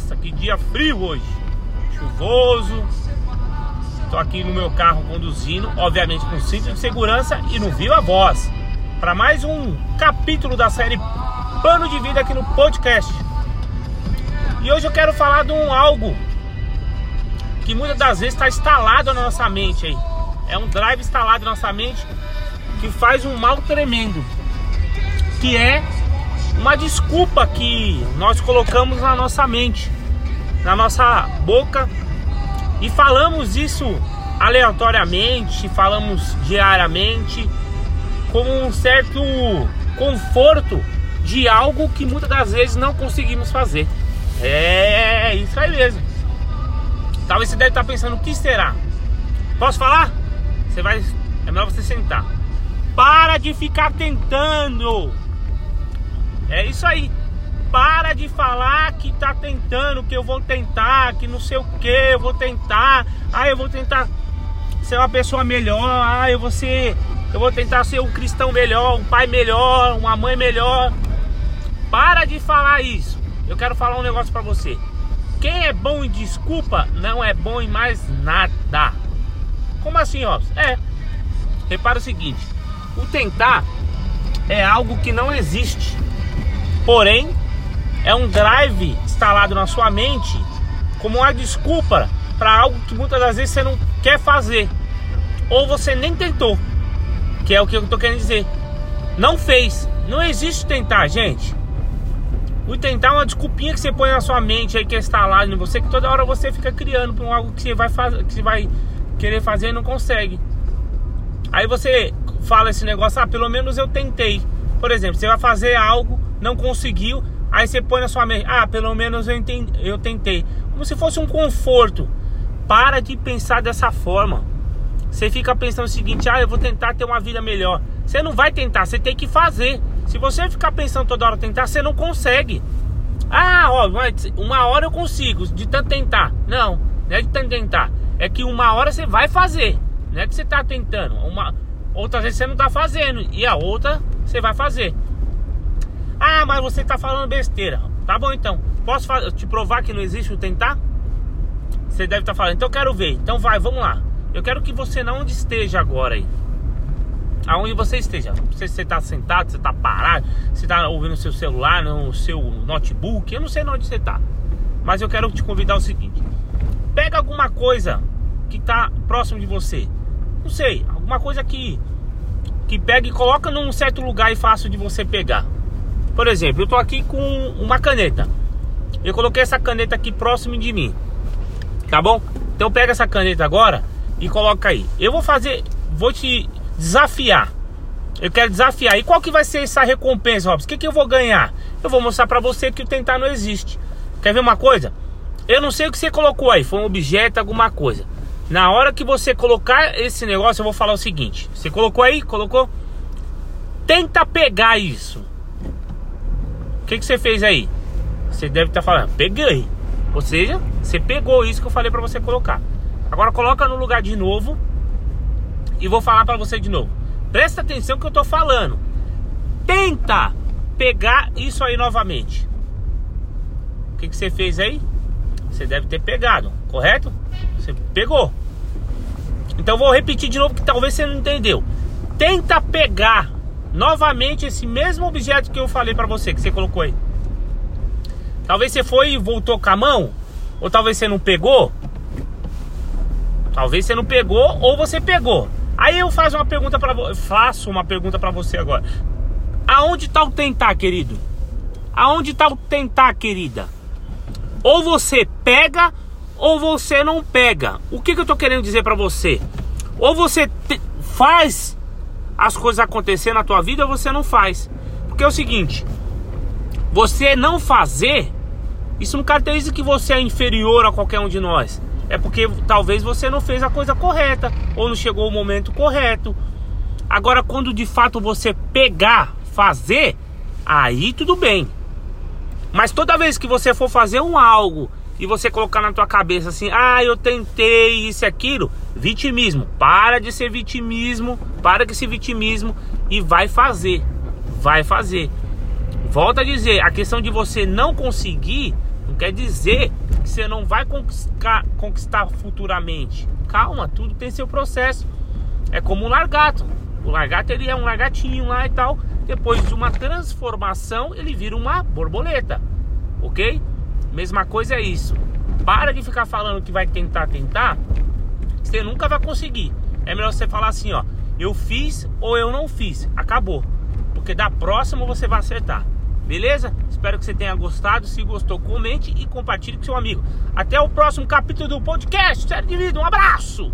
Nossa, que dia frio hoje. Chuvoso. Tô aqui no meu carro conduzindo, obviamente com cinto de segurança e no Viva Voz. Para mais um capítulo da série Plano de Vida aqui no podcast. E hoje eu quero falar de um algo que muitas das vezes está instalado na nossa mente aí. É um drive instalado na nossa mente que faz um mal tremendo. Que é uma desculpa que nós colocamos na nossa mente, na nossa boca e falamos isso aleatoriamente, falamos diariamente, como um certo conforto de algo que muitas das vezes não conseguimos fazer. É isso aí mesmo. Talvez você deve estar pensando o que será. Posso falar? Você vai. É melhor você sentar. Para de ficar tentando é isso aí. Para de falar que tá tentando, que eu vou tentar, que não sei o que, eu vou tentar. Ah, eu vou tentar ser uma pessoa melhor. Ah, eu vou ser, eu vou tentar ser um cristão melhor, um pai melhor, uma mãe melhor. Para de falar isso. Eu quero falar um negócio para você. Quem é bom em desculpa não é bom em mais nada. Como assim, ó? É. Repara o seguinte: o tentar é algo que não existe. Porém, é um drive instalado na sua mente como uma desculpa para algo que muitas das vezes você não quer fazer ou você nem tentou, que é o que eu estou querendo dizer. Não fez. Não existe tentar, gente. O tentar é uma desculpinha que você põe na sua mente aí que é instalado em você, que toda hora você fica criando para algo que você vai fazer, que você vai querer fazer e não consegue. Aí você fala esse negócio, ah, pelo menos eu tentei. Por exemplo, você vai fazer algo não conseguiu, aí você põe na sua mente, ah, pelo menos eu, entendi, eu tentei. Como se fosse um conforto. Para de pensar dessa forma. Você fica pensando o seguinte, ah, eu vou tentar ter uma vida melhor. Você não vai tentar, você tem que fazer. Se você ficar pensando toda hora tentar, você não consegue. Ah, ó, uma hora eu consigo, de tanto tentar. Não, não é de tanto tentar. É que uma hora você vai fazer. Não é que você está tentando. Uma, outras vezes você não está fazendo. E a outra você vai fazer. Ah, mas você está falando besteira. Tá bom então. Posso te provar que não existe o tentar? Você deve estar tá falando. Então eu quero ver. Então vai, vamos lá. Eu quero que você não onde esteja agora aí. Aonde você esteja. Não sei se você está sentado, se está parado, se está ouvindo o seu celular, no seu notebook. Eu não sei onde você está. Mas eu quero te convidar ao seguinte: pega alguma coisa que está próximo de você. Não sei, alguma coisa que que pega e coloca num certo lugar e fácil de você pegar. Por exemplo, eu tô aqui com uma caneta. Eu coloquei essa caneta aqui próximo de mim. Tá bom? Então pega essa caneta agora e coloca aí. Eu vou fazer, vou te desafiar. Eu quero desafiar. E qual que vai ser essa recompensa, Robson? O que, que eu vou ganhar? Eu vou mostrar para você que o tentar não existe. Quer ver uma coisa? Eu não sei o que você colocou aí. Foi um objeto, alguma coisa. Na hora que você colocar esse negócio, eu vou falar o seguinte. Você colocou aí? Colocou? Tenta pegar isso que, que você fez aí? Você deve estar tá falando, peguei. Ou seja, você pegou isso que eu falei para você colocar. Agora coloca no lugar de novo e vou falar para você de novo. Presta atenção que eu tô falando. Tenta pegar isso aí novamente. O que, que você fez aí? Você deve ter pegado, correto? Você pegou. Então vou repetir de novo que talvez você não entendeu. Tenta pegar novamente esse mesmo objeto que eu falei para você, que você colocou aí. Talvez você foi e voltou com a mão, ou talvez você não pegou. Talvez você não pegou ou você pegou. Aí eu faço uma pergunta para faço uma pergunta para você agora. Aonde está o tentar, querido? Aonde está o tentar, querida? Ou você pega ou você não pega. O que, que eu tô querendo dizer para você? Ou você faz as coisas acontecer na tua vida, você não faz. Porque é o seguinte, você não fazer, isso não caracteriza que você é inferior a qualquer um de nós. É porque talvez você não fez a coisa correta ou não chegou o momento correto. Agora, quando de fato você pegar, fazer, aí tudo bem. Mas toda vez que você for fazer um algo e você colocar na tua cabeça assim, ah, eu tentei isso e aquilo, vitimismo. Para de ser vitimismo, para de ser vitimismo e vai fazer. Vai fazer. Volta a dizer, a questão de você não conseguir não quer dizer que você não vai conquistar, conquistar futuramente. Calma, tudo tem seu processo. É como um largato. O largato ele é um largatinho lá e tal. Depois de uma transformação, ele vira uma borboleta. Ok? Mesma coisa é isso. Para de ficar falando que vai tentar, tentar. Você nunca vai conseguir. É melhor você falar assim, ó. Eu fiz ou eu não fiz. Acabou. Porque da próxima você vai acertar. Beleza? Espero que você tenha gostado. Se gostou, comente e compartilhe com seu amigo. Até o próximo capítulo do podcast. Sério de vida. Um abraço!